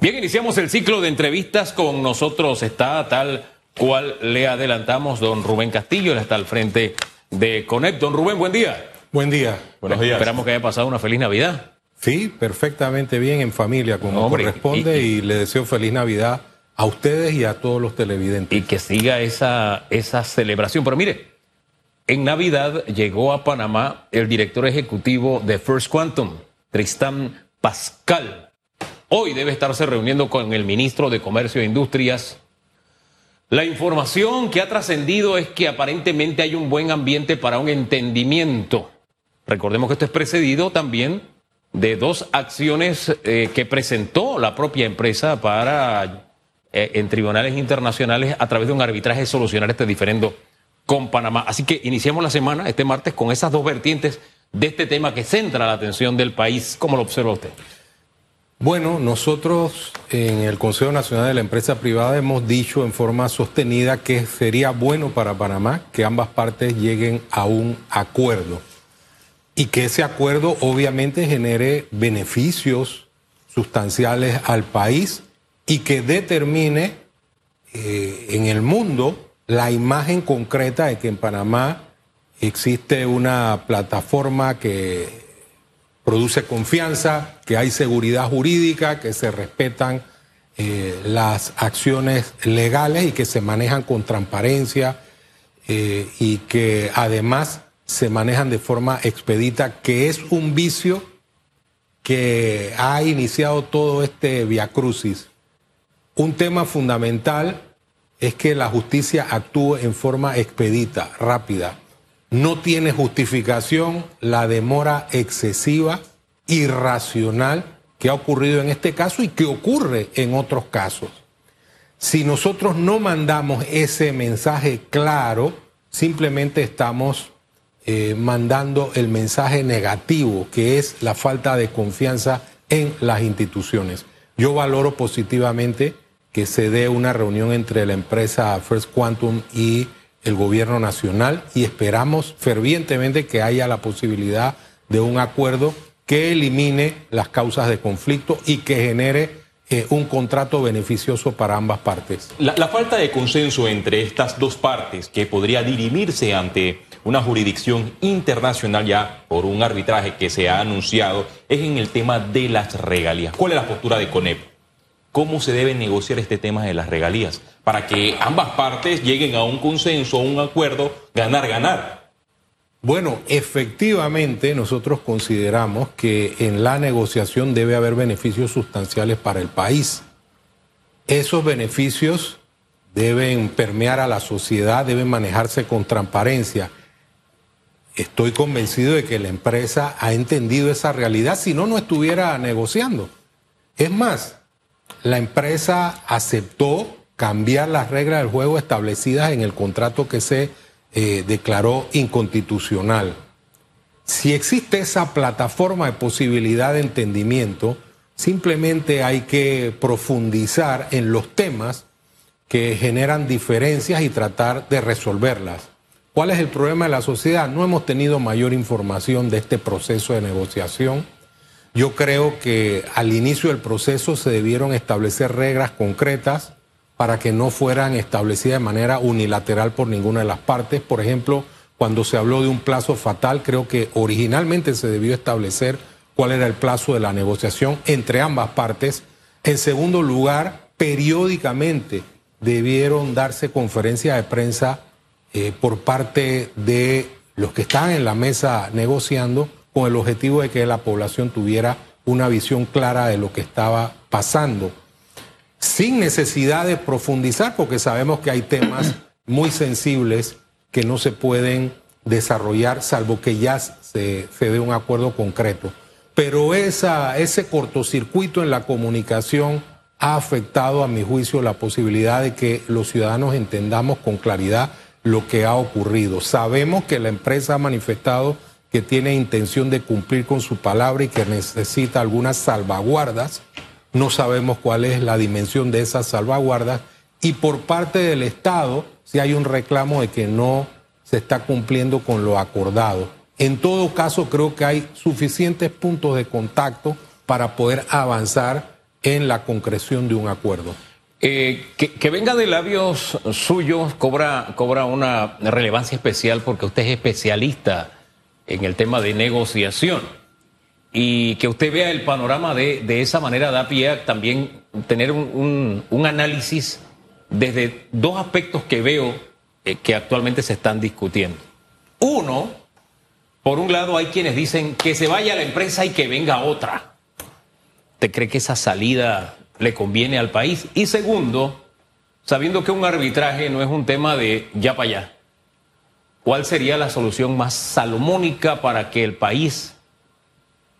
Bien, iniciamos el ciclo de entrevistas con nosotros. Está tal cual le adelantamos don Rubén Castillo, él está al frente de Conect. Don Rubén, buen día. Buen día. Buenos días. Esperamos que haya pasado una feliz Navidad. Sí, perfectamente bien en familia, como corresponde, y, le deseo feliz Navidad a ustedes y a todos los televidentes. Y que siga esa, esa celebración. Pero mire, en Navidad llegó a Panamá el director ejecutivo de First Quantum, Tristán Pascal. Hoy debe estarse reuniendo con el ministro de Comercio e Industrias. La información que ha trascendido es que aparentemente hay un buen ambiente para un entendimiento. Recordemos que esto es precedido también de dos acciones eh, que presentó la propia empresa para eh, en tribunales internacionales a través de un arbitraje solucionar este diferendo con Panamá. Así que iniciamos la semana, este martes, con esas dos vertientes de este tema que centra la atención del país. ¿Cómo lo observa usted? Bueno, nosotros en el Consejo Nacional de la Empresa Privada hemos dicho en forma sostenida que sería bueno para Panamá que ambas partes lleguen a un acuerdo y que ese acuerdo obviamente genere beneficios sustanciales al país y que determine eh, en el mundo la imagen concreta de que en Panamá existe una plataforma que produce confianza, que hay seguridad jurídica, que se respetan eh, las acciones legales y que se manejan con transparencia eh, y que además se manejan de forma expedita, que es un vicio que ha iniciado todo este viacrucis. Un tema fundamental es que la justicia actúe en forma expedita, rápida. No tiene justificación la demora excesiva, irracional que ha ocurrido en este caso y que ocurre en otros casos. Si nosotros no mandamos ese mensaje claro, simplemente estamos eh, mandando el mensaje negativo, que es la falta de confianza en las instituciones. Yo valoro positivamente que se dé una reunión entre la empresa First Quantum y el gobierno nacional y esperamos fervientemente que haya la posibilidad de un acuerdo que elimine las causas de conflicto y que genere eh, un contrato beneficioso para ambas partes. La, la, falta de consenso entre estas dos partes, que podría dirimirse ante una jurisdicción internacional ya por un arbitraje que se ha anunciado, es en el tema de las regalías. ¿Cuál es la postura de CONEP? Cómo se debe negociar este tema de las regalías para que ambas partes lleguen a un consenso, a un acuerdo, ganar, ganar. Bueno, efectivamente nosotros consideramos que en la negociación debe haber beneficios sustanciales para el país. Esos beneficios deben permear a la sociedad, deben manejarse con transparencia. Estoy convencido de que la empresa ha entendido esa realidad, si no, no estuviera negociando. Es más, la empresa aceptó cambiar las reglas del juego establecidas en el contrato que se eh, declaró inconstitucional. Si existe esa plataforma de posibilidad de entendimiento, simplemente hay que profundizar en los temas que generan diferencias y tratar de resolverlas. ¿Cuál es el problema de la sociedad? No hemos tenido mayor información de este proceso de negociación yo creo que al inicio del proceso se debieron establecer reglas concretas para que no fueran establecidas de manera unilateral por ninguna de las partes. Por ejemplo, cuando se habló de un plazo fatal, creo que originalmente se debió establecer cuál era el plazo de la negociación entre ambas partes. En segundo lugar, periódicamente debieron darse conferencias de prensa eh, por parte de los que están en la mesa negociando con el objetivo de que la población tuviera una visión clara de lo que estaba pasando, sin necesidad de profundizar, porque sabemos que hay temas muy sensibles que no se pueden desarrollar salvo que ya se, dé un acuerdo concreto. Pero esa, ese cortocircuito en la comunicación ha afectado, a mi juicio, la posibilidad de que los ciudadanos entendamos con claridad lo que ha ocurrido. Sabemos que la empresa ha manifestado que tiene intención de cumplir con su palabra y que necesita algunas salvaguardas. No sabemos cuál es la dimensión de esas salvaguardas. Y por parte del Estado, si hay un reclamo de que no se está cumpliendo con lo acordado. En todo caso, creo que hay suficientes puntos de contacto para poder avanzar en la concreción de un acuerdo. Eh, que, venga de labios suyos cobra, cobra una relevancia especial porque usted es especialista en el tema de negociación. Y que usted vea el panorama de, de esa manera da pie a también tener un, un, análisis desde dos aspectos que veo eh, que actualmente se están discutiendo. Uno, por un lado hay quienes dicen que se vaya la empresa y que venga otra. ¿Usted cree que esa salida le conviene al país? Y segundo, sabiendo que un arbitraje no es un tema de ya para allá, ¿cuál sería la solución más salomónica para que el país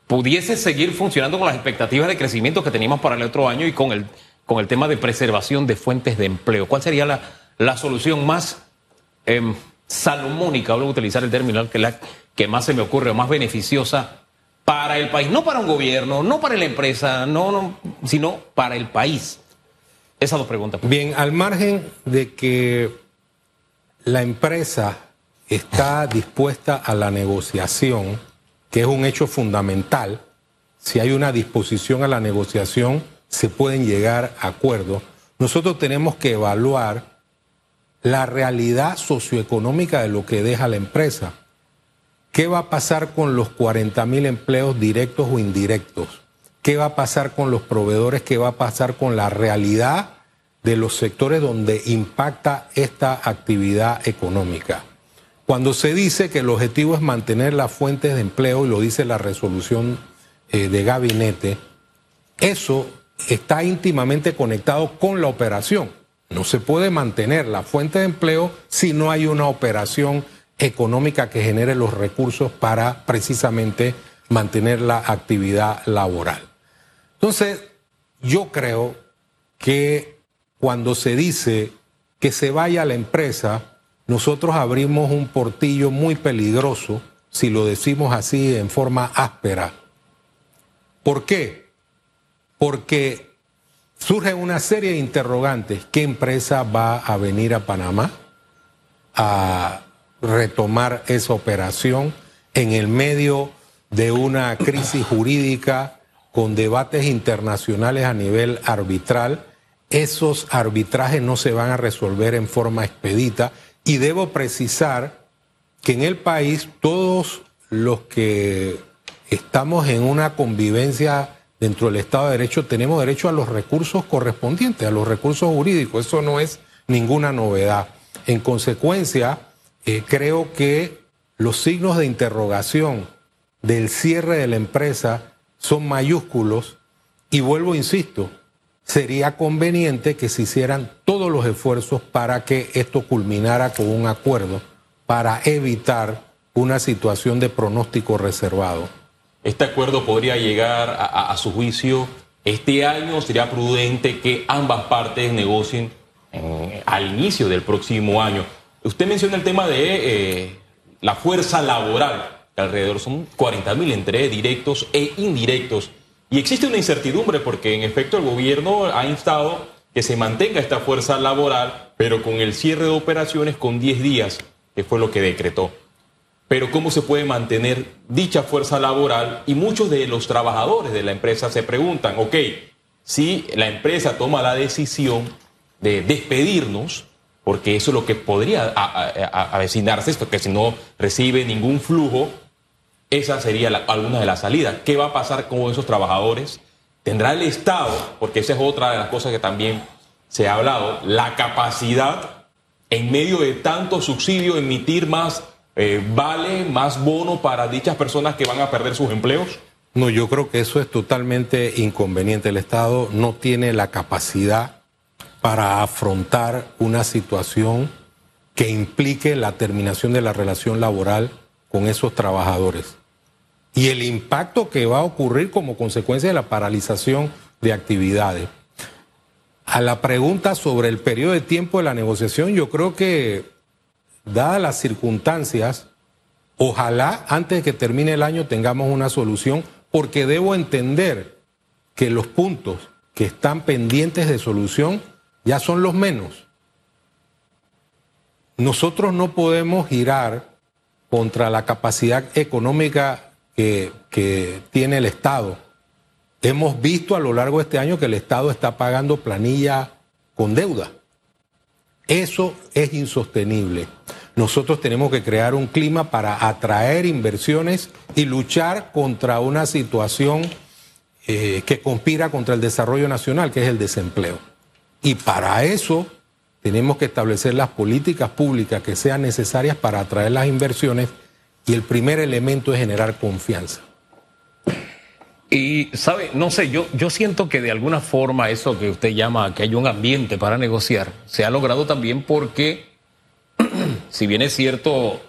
pudiese seguir funcionando con las expectativas de crecimiento que teníamos para el otro año y con el, con el tema de preservación de fuentes de empleo? ¿Cuál sería la, la solución más em, salomónica, voy a utilizar el término que, la, que más se me ocurre o más beneficiosa para el país, no para un gobierno, no para la empresa, no, no, sino para el país? Esas dos preguntas. Bien, al margen de que la empresa está dispuesta a la negociación, que es un hecho fundamental, si hay una disposición a la negociación, se pueden llegar a acuerdos. Nosotros tenemos que evaluar la realidad socioeconómica de lo que deja la empresa. ¿Qué va a pasar con los 40 mil empleos directos o indirectos? ¿Qué va a pasar con los proveedores? ¿Qué va a pasar con la realidad de los sectores donde impacta esta actividad económica? Cuando se dice que el objetivo es mantener las fuentes de empleo, y lo dice la resolución eh, de gabinete, eso está íntimamente conectado con la operación. No se puede mantener la fuente de empleo si no hay una operación económica que genere los recursos para precisamente mantener la actividad laboral. Entonces, yo creo que cuando se dice que se vaya la empresa, nosotros abrimos un portillo muy peligroso, si lo decimos así en forma áspera. ¿Por qué? Porque surge una serie de interrogantes. ¿Qué empresa va a venir a Panamá a retomar esa operación en el medio de una crisis jurídica con debates internacionales a nivel arbitral? Esos arbitrajes no se van a resolver en forma expedita y debo precisar que en el país todos los que estamos en una convivencia dentro del Estado de Derecho tenemos derecho a los recursos correspondientes, a los recursos jurídicos. Eso no es ninguna novedad. En consecuencia, eh, creo que los signos de interrogación del cierre de la empresa son mayúsculos y vuelvo, insisto, sería conveniente que se hicieran todos los esfuerzos para que esto culminara con un acuerdo para evitar una situación de pronóstico reservado. Este acuerdo podría llegar a, su juicio este año. Sería prudente que ambas partes negocien al inicio del próximo año. Usted menciona el tema de eh, la fuerza laboral, alrededor son 40 mil entre directos e indirectos. Y existe una incertidumbre porque en efecto el gobierno ha instado que se mantenga esta fuerza laboral, pero con el cierre de operaciones con 10 días, que fue lo que decretó. Pero cómo se puede mantener dicha fuerza laboral y muchos de los trabajadores de la empresa se preguntan, ok, si la empresa toma la decisión de despedirnos, porque eso es lo que podría avecinarse, esto que si no recibe ningún flujo, esa sería alguna de las salidas. ¿Qué va a pasar con esos trabajadores? ¿Tendrá el Estado, porque esa es otra de las cosas que también se ha hablado, la capacidad en medio de tanto subsidio emitir más eh, ¿vale más bono para dichas personas que van a perder sus empleos? No, yo creo que eso es totalmente inconveniente. El Estado no tiene la capacidad para afrontar una situación que implique la terminación de la relación laboral con esos trabajadores. Y el impacto que va a ocurrir como consecuencia de la paralización de actividades. A la pregunta sobre el periodo de tiempo de la negociación, yo creo que dadas las circunstancias, ojalá antes de que termine el año tengamos una solución, porque debo entender que los puntos que están pendientes de solución ya son los menos. Nosotros no podemos girar contra la capacidad económica que, tiene el Estado Hemos visto a lo largo de este año que el Estado está pagando planilla con deuda. Eso es insostenible. Nosotros tenemos que crear un clima para atraer inversiones y luchar contra una situación eh, que conspira contra el desarrollo nacional, que es el desempleo. Y para eso tenemos que establecer las políticas públicas que sean necesarias para atraer las inversiones y el primer elemento es generar confianza. Y, sabe, no sé, yo, yo siento que de alguna forma eso que usted llama que hay un ambiente para negociar se ha logrado también porque, si bien es cierto,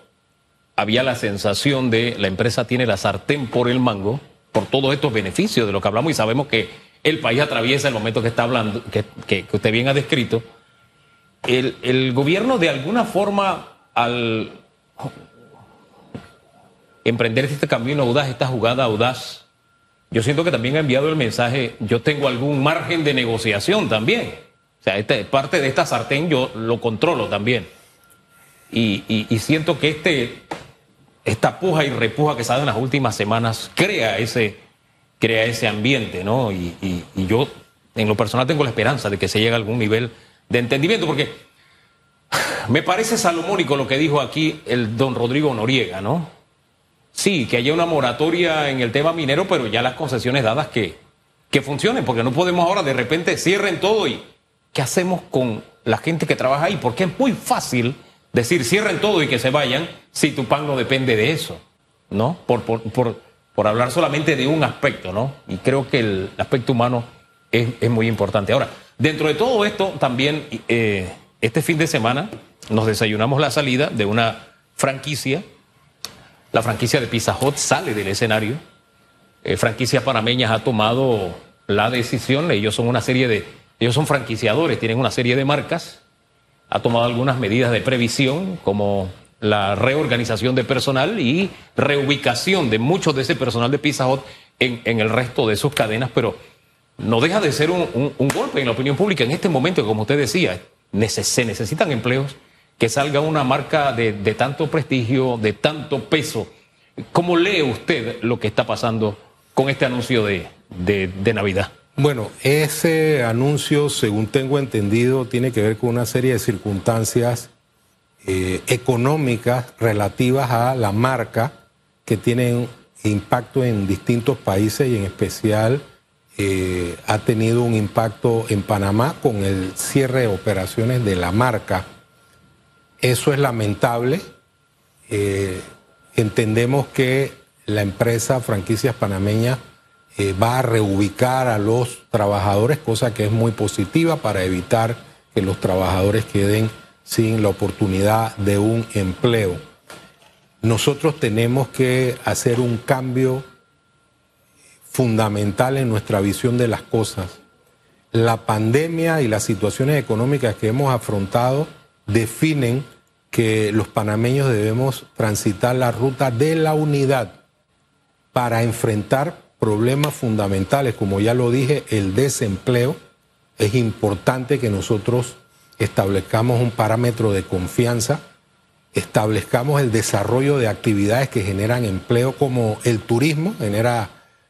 había la sensación de la empresa tiene la sartén por el mango, por todos estos beneficios de lo que hablamos y sabemos que el país atraviesa el momento que está hablando, que, que, usted bien ha descrito. El, el gobierno de alguna forma al emprender este camino audaz, esta jugada audaz, yo siento que también ha enviado el mensaje, yo tengo algún margen de negociación también. O sea, este, parte de esta sartén yo lo controlo también. Y, siento que este, esta puja y repuja que se ha dado en las últimas semanas crea ese, crea ese ambiente, ¿no? Y, y yo, en lo personal, tengo la esperanza de que se llegue a algún nivel de entendimiento, porque me parece salomónico lo que dijo aquí el don Rodrigo Noriega, ¿no? Sí, que haya una moratoria en el tema minero, pero ya las concesiones dadas que, que funcionen, porque no podemos ahora de repente cierren todo y ¿qué hacemos con la gente que trabaja ahí? Porque es muy fácil decir cierren todo y que se vayan si tu pan no depende de eso, ¿no? Por, por, por, por hablar solamente de un aspecto, ¿no? Y creo que el aspecto humano es, es muy importante. Ahora, dentro de todo esto, también eh, este fin de semana nos desayunamos la salida de una franquicia la franquicia de Pizza Hut sale del escenario. Eh, franquicias panameñas ha tomado la decisión, ellos son una serie de, ellos son franquiciadores, tienen una serie de marcas, ha tomado algunas medidas de previsión como la reorganización de personal y reubicación de muchos de ese personal de Pizza Hut en, el resto de sus cadenas, pero no deja de ser un, golpe en la opinión pública. En este momento, como usted decía, se necesitan empleos que salga una marca de, tanto prestigio, de tanto peso. ¿Cómo lee usted lo que está pasando con este anuncio de, Navidad? Bueno, ese anuncio, según tengo entendido, tiene que ver con una serie de circunstancias eh, económicas relativas a la marca que tienen impacto en distintos países y en especial eh, ha tenido un impacto en Panamá con el cierre de operaciones de la marca eso es lamentable. Eh, entendemos que la empresa Franquicias Panameña eh, va a reubicar a los trabajadores, cosa que es muy positiva para evitar que los trabajadores queden sin la oportunidad de un empleo. Nosotros tenemos que hacer un cambio fundamental en nuestra visión de las cosas. La pandemia y las situaciones económicas que hemos afrontado definen que los panameños debemos transitar la ruta de la unidad para enfrentar problemas fundamentales, como ya lo dije, el desempleo. Es importante que nosotros establezcamos un parámetro de confianza, establezcamos el desarrollo de actividades que generan empleo, como el turismo, genera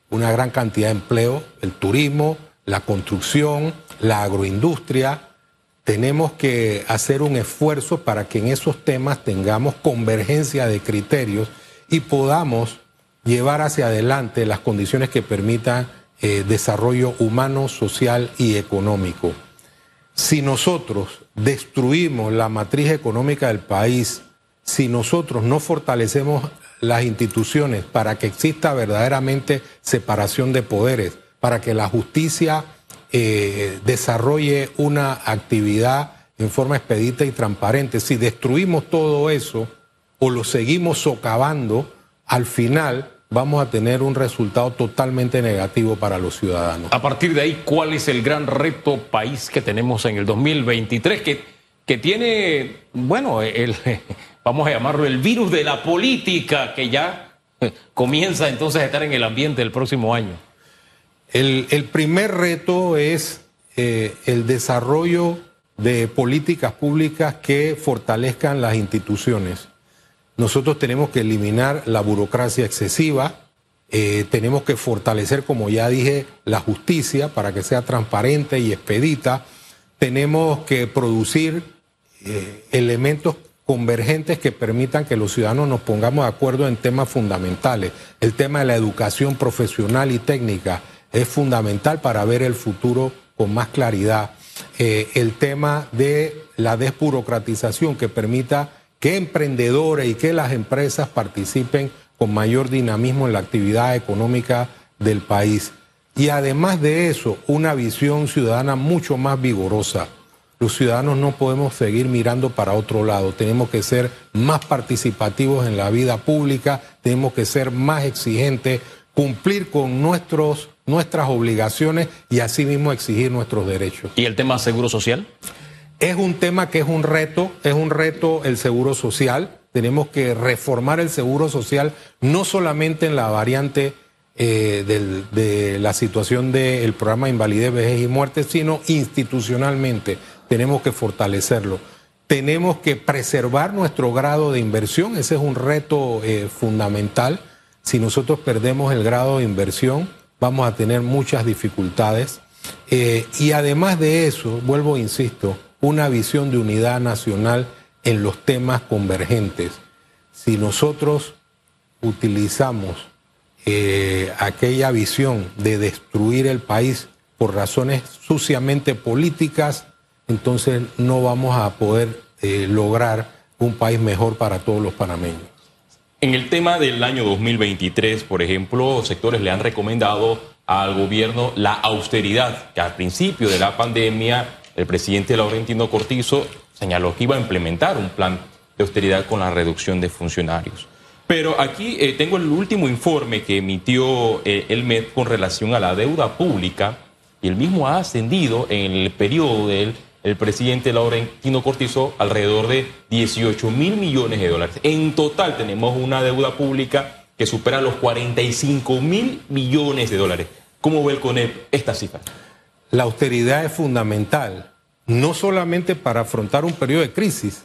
una gran cantidad de empleo, el turismo, la construcción, la agroindustria, tenemos que hacer un esfuerzo para que en esos temas tengamos convergencia de criterios y podamos llevar hacia adelante las condiciones que permitan eh, desarrollo humano, social y económico. Si nosotros destruimos la matriz económica del país, si nosotros no fortalecemos las instituciones para que exista verdaderamente separación de poderes, para que la justicia eh, desarrolle una actividad en forma expedita y transparente. Si destruimos todo eso o lo seguimos socavando, al final vamos a tener un resultado totalmente negativo para los ciudadanos. A partir de ahí, ¿cuál es el gran reto país que tenemos en el 2023? Que, que tiene, bueno, el, vamos a llamarlo el virus de la política que ya comienza entonces a estar en el ambiente el próximo año. El, primer reto es eh, el desarrollo de políticas públicas que fortalezcan las instituciones. Nosotros tenemos que eliminar la burocracia excesiva, Eh, tenemos que fortalecer, como ya dije, la justicia para que sea transparente y expedita. Tenemos que producir eh, elementos convergentes que permitan que los ciudadanos nos pongamos de acuerdo en temas fundamentales. El tema de la educación profesional y técnica es fundamental para ver el futuro con más claridad. Eh, el tema de la desburocratización que permita que emprendedores y que las empresas participen con mayor dinamismo en la actividad económica del país. Y además de eso, una visión ciudadana mucho más vigorosa. Los ciudadanos no podemos seguir mirando para otro lado, tenemos que ser más participativos en la vida pública, tenemos que ser más exigentes, cumplir con nuestros, nuestras obligaciones y asimismo exigir nuestros derechos. ¿Y el tema seguro social? Es un tema que es un reto, es un reto el seguro social. Tenemos que reformar el seguro social no solamente en la variante eh, de la situación del programa de invalidez, vejez y muerte, sino institucionalmente. Tenemos que fortalecerlo. Tenemos que preservar nuestro grado de inversión, ese es un reto eh, fundamental. Si nosotros perdemos el grado de inversión, vamos a tener muchas dificultades. Eh, y además de eso, vuelvo, insisto, una visión de unidad nacional en los temas convergentes. Si nosotros utilizamos eh, aquella visión de destruir el país por razones suciamente políticas, entonces no vamos a poder eh, lograr un país mejor para todos los panameños. En el tema del año 2023, por ejemplo, sectores le han recomendado al gobierno la austeridad, que al principio de la pandemia el presidente Laurentino Cortizo señaló que iba a implementar un plan de austeridad con la reducción de funcionarios. Pero aquí eh, tengo el último informe que emitió eh, el MED con relación a la deuda pública y el mismo ha ascendido en el periodo del el presidente Laurentino Cortizo alrededor de 18 mil millones de dólares. En total tenemos una deuda pública que supera los 45 mil millones de dólares. ¿Cómo ve el CONEP esta cifra? La austeridad es fundamental no solamente para afrontar un periodo de crisis,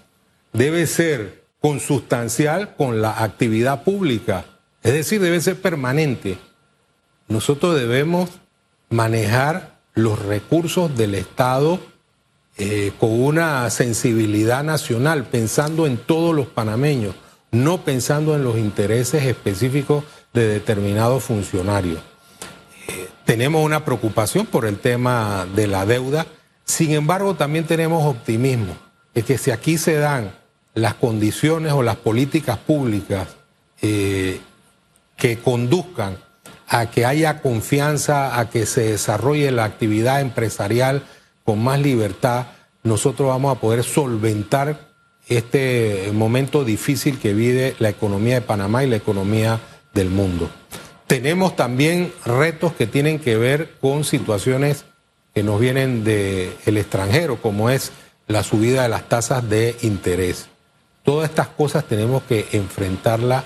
debe ser consustancial con la actividad pública, es decir, debe ser permanente. Nosotros debemos manejar los recursos del Estado eh, con una sensibilidad nacional, pensando en todos los panameños, no pensando en los intereses específicos de determinados funcionarios. Eh, tenemos una preocupación por el tema de la deuda sin embargo, también tenemos optimismo, es que si aquí se dan las condiciones o las políticas públicas eh, que conduzcan a que haya confianza, a que se desarrolle la actividad empresarial con más libertad, nosotros vamos a poder solventar este momento difícil que vive la economía de Panamá y la economía del mundo. Tenemos también retos que tienen que ver con situaciones que nos vienen del extranjero, como es la subida de las tasas de interés. Todas estas cosas tenemos que enfrentarlas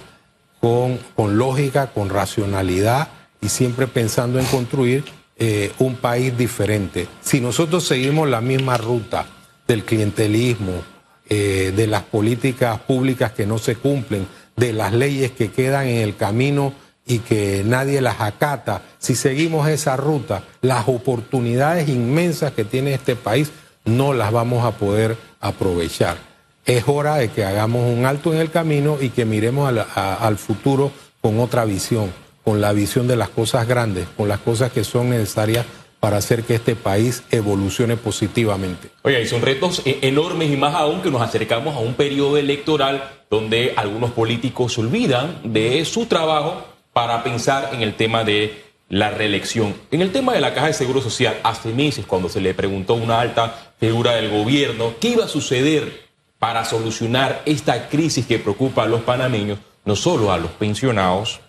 con, lógica, con racionalidad y siempre pensando en construir eh, un país diferente. Si nosotros seguimos la misma ruta del clientelismo, eh, de las políticas públicas que no se cumplen, de las leyes que quedan en el camino y que nadie las acata, si seguimos esa ruta, las oportunidades inmensas que tiene este país no las vamos a poder aprovechar. Es hora de que hagamos un alto en el camino y que miremos al, futuro con otra visión, con la visión de las cosas grandes, con las cosas que son necesarias para hacer que este país evolucione positivamente. Oye, y son retos e-, enormes y más aún que nos acercamos a un periodo electoral donde algunos políticos se olvidan de su trabajo para pensar en el tema de la reelección. En el tema de la Caja de Seguro Social, hace meses cuando se le preguntó a una alta figura del gobierno qué iba a suceder para solucionar esta crisis que preocupa a los panameños, no solo a los pensionados,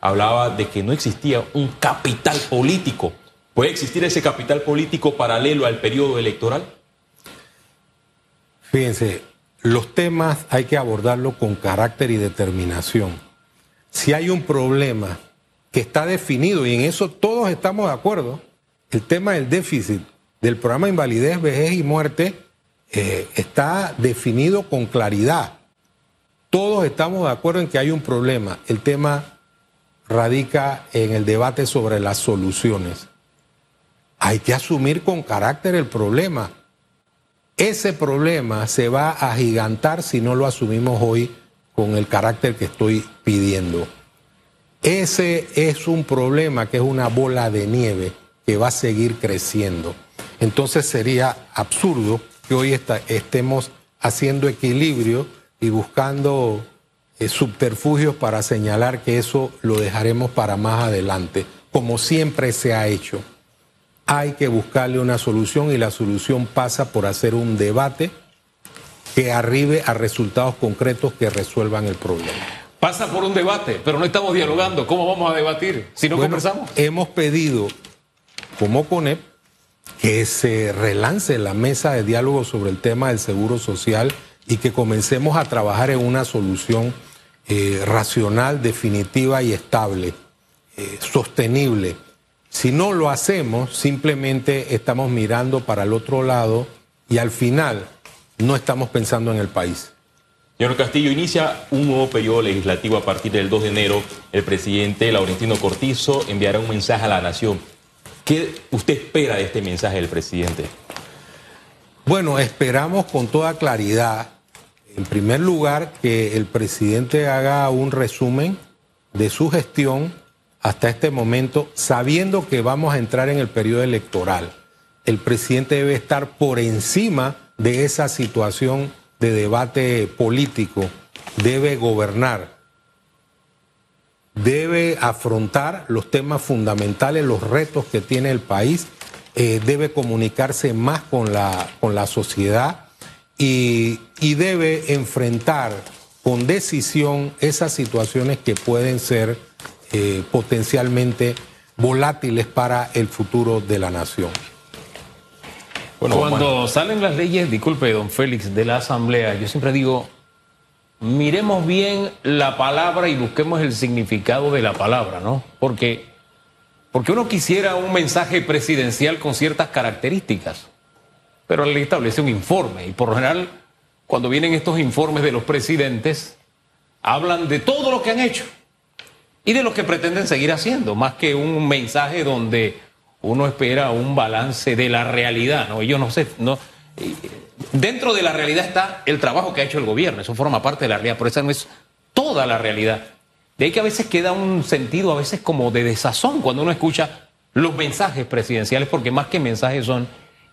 hablaba de que no existía un capital político. ¿Puede existir ese capital político paralelo al periodo electoral? Fíjense, los temas hay que abordarlos con carácter y determinación si hay un problema que está definido, y en eso todos estamos de acuerdo, el tema del déficit del programa de invalidez, vejez y muerte eh, está definido con claridad. Todos estamos de acuerdo en que hay un problema. El tema radica en el debate sobre las soluciones. Hay que asumir con carácter el problema. Ese problema se va a gigantar si no lo asumimos hoy con el carácter que estoy pidiendo. Ese es un problema que es una bola de nieve que va a seguir creciendo. Entonces sería absurdo que hoy estemos haciendo equilibrio y buscando eh, subterfugios para señalar que eso lo dejaremos para más adelante, como siempre se ha hecho. Hay que buscarle una solución y la solución pasa por hacer un debate que arribe a resultados concretos que resuelvan el problema. Pasa por un debate, pero no estamos dialogando. ¿Cómo vamos a debatir si no conversamos? Hemos pedido, como CONEP, que se relance la mesa de diálogo sobre el tema del seguro social y que comencemos a trabajar en una solución eh, racional, definitiva y estable, eh, sostenible. Si no lo hacemos, simplemente estamos mirando para el otro lado y al final no estamos pensando en el país. Señor Castillo, inicia un nuevo periodo legislativo a partir del 2 de enero. El presidente Laurentino Cortizo enviará un mensaje a la nación. ¿Qué usted espera de este mensaje del presidente? Bueno, esperamos con toda claridad, en primer lugar, que el presidente haga un resumen de su gestión hasta este momento, sabiendo que vamos a entrar en el periodo electoral. El presidente debe estar por encima de esa situación de debate político, debe gobernar, debe afrontar los temas fundamentales, los retos que tiene el país, eh, debe comunicarse más con la, con la sociedad y, debe enfrentar con decisión esas situaciones que pueden ser eh, potencialmente volátiles para el futuro de la nación. Cuando salen las leyes, disculpe, don Félix, de la Asamblea, yo siempre digo, miremos bien la palabra y busquemos el significado de la palabra, ¿no? Porque, porque uno quisiera un mensaje presidencial con ciertas características, pero la ley establece un informe y por lo general, cuando vienen estos informes de los presidentes, hablan de todo lo que han hecho y de lo que pretenden seguir haciendo, más que un mensaje donde uno espera un balance de la realidad, ¿no? Yo no sé, no. Dentro de la realidad está el trabajo que ha hecho el gobierno, eso forma parte de la realidad, pero esa no es toda la realidad. De ahí que a veces queda un sentido, a veces como de desazón cuando uno escucha los mensajes presidenciales, porque más que mensajes son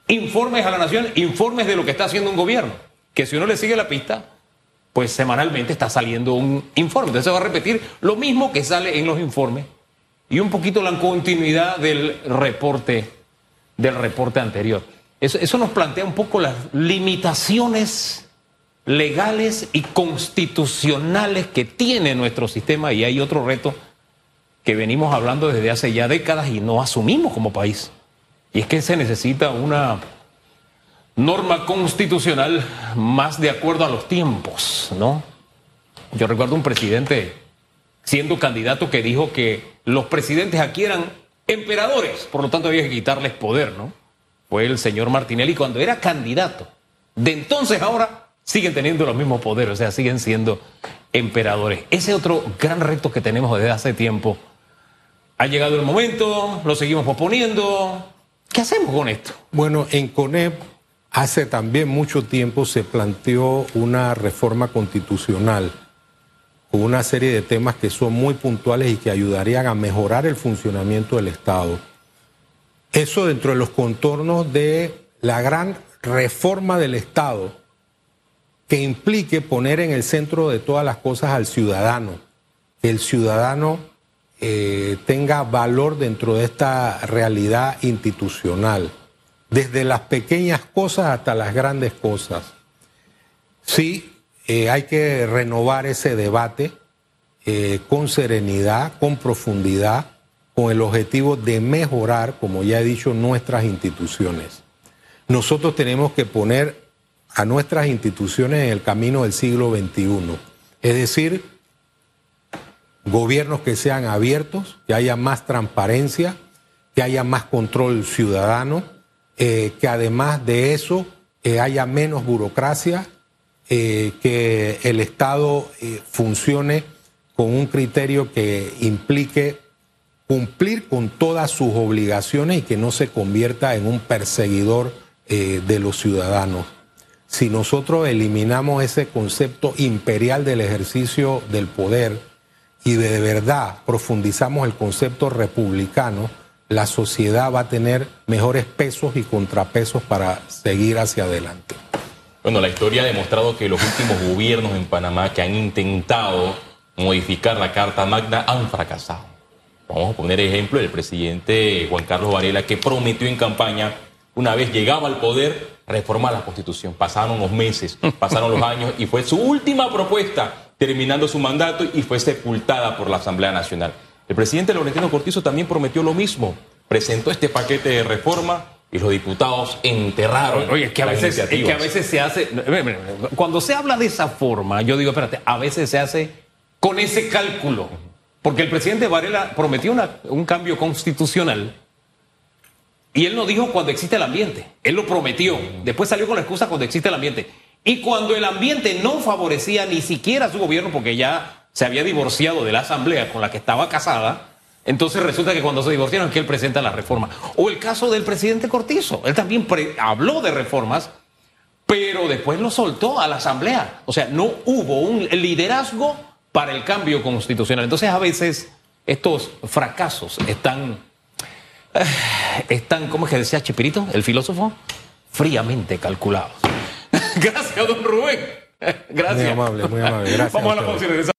informes a la nación, informes de lo que está haciendo un gobierno, que si uno le sigue la pista, pues semanalmente está saliendo un informe. Entonces se va a repetir lo mismo que sale en los informes y un poquito la continuidad del reporte, del reporte anterior. Eso, eso nos plantea un poco las limitaciones legales y constitucionales que tiene nuestro sistema y hay otro reto que venimos hablando desde hace ya décadas y no asumimos como país. Y es que se necesita una norma constitucional más de acuerdo a los tiempos, ¿no? Yo recuerdo un presidente siendo candidato que dijo que los presidentes aquí eran emperadores, por lo tanto había que quitarles poder, ¿no? Fue el señor Martinelli cuando era candidato. De entonces ahora siguen teniendo los mismos poderes, o sea, siguen siendo emperadores. Ese otro gran reto que tenemos desde hace tiempo. Ha llegado el momento, lo seguimos posponiendo. ¿Qué hacemos con esto? Bueno, en CONEP hace también mucho tiempo se planteó una reforma constitucional una serie de temas que son muy puntuales y que ayudarían a mejorar el funcionamiento del Estado. Eso dentro de los contornos de la gran reforma del Estado que implique poner en el centro de todas las cosas al ciudadano, que el ciudadano eh, tenga valor dentro de esta realidad institucional, desde las pequeñas cosas hasta las grandes cosas. Sí, eh, hay que renovar ese debate eh, con serenidad, con profundidad, con el objetivo de mejorar, como ya he dicho, nuestras instituciones. Nosotros tenemos que poner a nuestras instituciones en el camino del siglo XXI, es decir, gobiernos que sean abiertos, que haya más transparencia, que haya más control ciudadano, eh, que además de eso haya menos burocracia, eh, que el Estado eh, funcione con un criterio que implique cumplir con todas sus obligaciones y que no se convierta en un perseguidor eh, de los ciudadanos. Si nosotros eliminamos ese concepto imperial del ejercicio del poder y de verdad profundizamos el concepto republicano, la sociedad va a tener mejores pesos y contrapesos para seguir hacia adelante. Bueno, la historia ha demostrado que los últimos gobiernos en Panamá que han intentado modificar la Carta Magna han fracasado. Vamos a poner ejemplo el presidente Juan Carlos Varela que prometió en campaña, una vez llegaba al poder, reformar la Constitución. Pasaron los meses, pasaron los años y fue su última propuesta terminando su mandato y fue sepultada por la Asamblea Nacional. El presidente Laurentino Cortizo también prometió lo mismo. Presentó este paquete de reforma y los diputados enterraron. Oye, es que a veces, es que a veces se hace. Cuando se habla de esa forma, yo digo, espérate, a veces se hace con ese cálculo. Porque el presidente Varela prometió un cambio constitucional y él no dijo cuando existe el ambiente. Él lo prometió. Después salió con la excusa cuando existe el ambiente. Y cuando el ambiente no favorecía ni siquiera a su gobierno, porque ya se había divorciado de la asamblea con la que estaba casada, entonces resulta que cuando se divorciaron, que él presenta la reforma. O el caso del presidente Cortizo. Él también habló de reformas, pero después lo soltó a la asamblea. O sea, no hubo un liderazgo para el cambio constitucional. Entonces a veces estos fracasos están, eh, están, ¿cómo es que decía Chepirito, el filósofo? Fríamente calculados. Gracias, don Rubén. Gracias. Muy amable, muy amable. Gracias. Vamos a la